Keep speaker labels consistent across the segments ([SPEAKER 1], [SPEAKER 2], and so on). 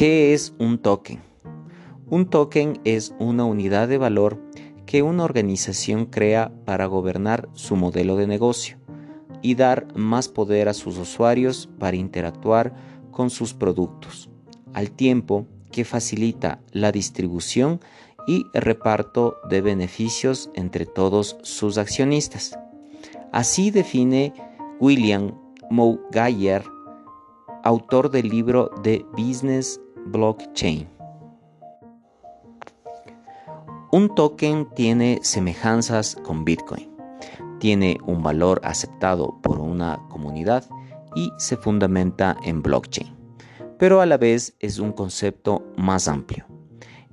[SPEAKER 1] ¿Qué es un token? Un token es una unidad de valor que una organización crea para gobernar su modelo de negocio y dar más poder a sus usuarios para interactuar con sus productos, al tiempo que facilita la distribución y reparto de beneficios entre todos sus accionistas. Así define William Mougayer, autor del libro The Business Blockchain. Un token tiene semejanzas con Bitcoin. Tiene un valor aceptado por una comunidad y se fundamenta en blockchain, pero a la vez es un concepto más amplio.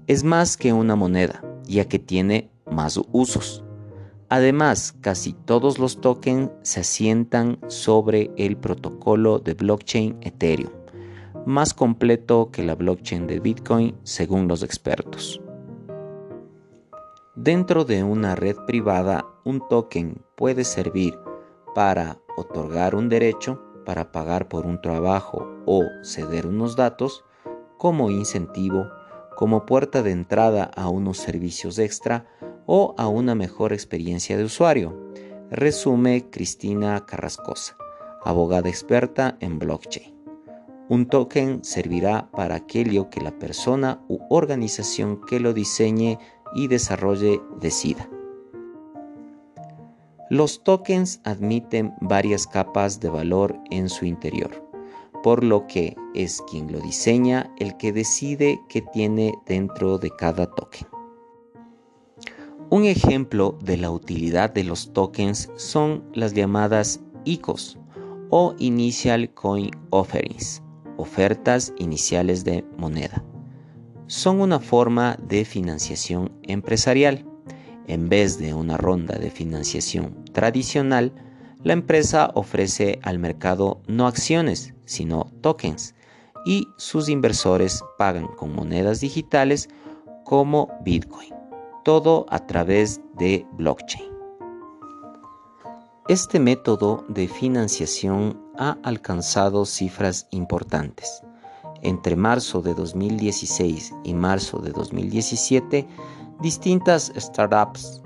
[SPEAKER 1] Es más que una moneda, ya que tiene más usos. Además, casi todos los tokens se asientan sobre el protocolo de blockchain Ethereum, más completo que la blockchain de Bitcoin según los expertos. Dentro de una red privada, un token puede servir para otorgar un derecho, para pagar por un trabajo o ceder unos datos, como incentivo como puerta de entrada a unos servicios extra o a una mejor experiencia de usuario, resume Cristina Carrascosa, abogada experta en blockchain. Un token servirá para aquello que la persona u organización que lo diseñe y desarrolle decida. Los tokens admiten varias capas de valor en su interior por lo que es quien lo diseña el que decide qué tiene dentro de cada token. Un ejemplo de la utilidad de los tokens son las llamadas ICOs o Initial Coin Offerings, ofertas iniciales de moneda. Son una forma de financiación empresarial. En vez de una ronda de financiación tradicional, la empresa ofrece al mercado no acciones, sino tokens, y sus inversores pagan con monedas digitales como Bitcoin, todo a través de blockchain. Este método de financiación ha alcanzado cifras importantes. Entre marzo de 2016 y marzo de 2017, distintas startups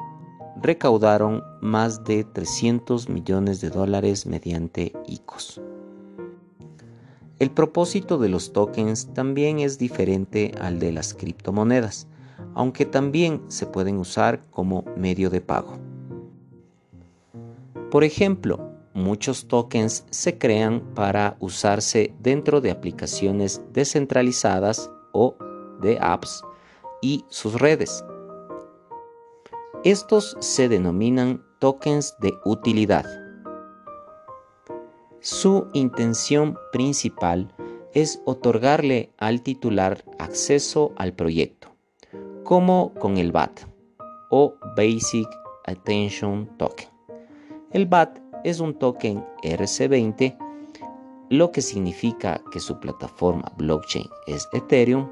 [SPEAKER 1] recaudaron más de 300 millones de dólares mediante ICOs. El propósito de los tokens también es diferente al de las criptomonedas, aunque también se pueden usar como medio de pago. Por ejemplo, muchos tokens se crean para usarse dentro de aplicaciones descentralizadas o de apps y sus redes. Estos se denominan tokens de utilidad. Su intención principal es otorgarle al titular acceso al proyecto, como con el BAT o Basic Attention Token. El BAT es un token RC20, lo que significa que su plataforma blockchain es Ethereum,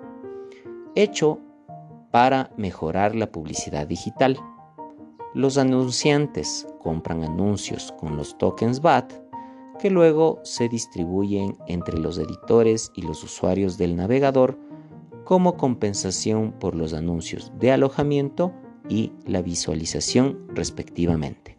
[SPEAKER 1] hecho para mejorar la publicidad digital. Los anunciantes compran anuncios con los tokens BAT que luego se distribuyen entre los editores y los usuarios del navegador como compensación por los anuncios de alojamiento y la visualización respectivamente.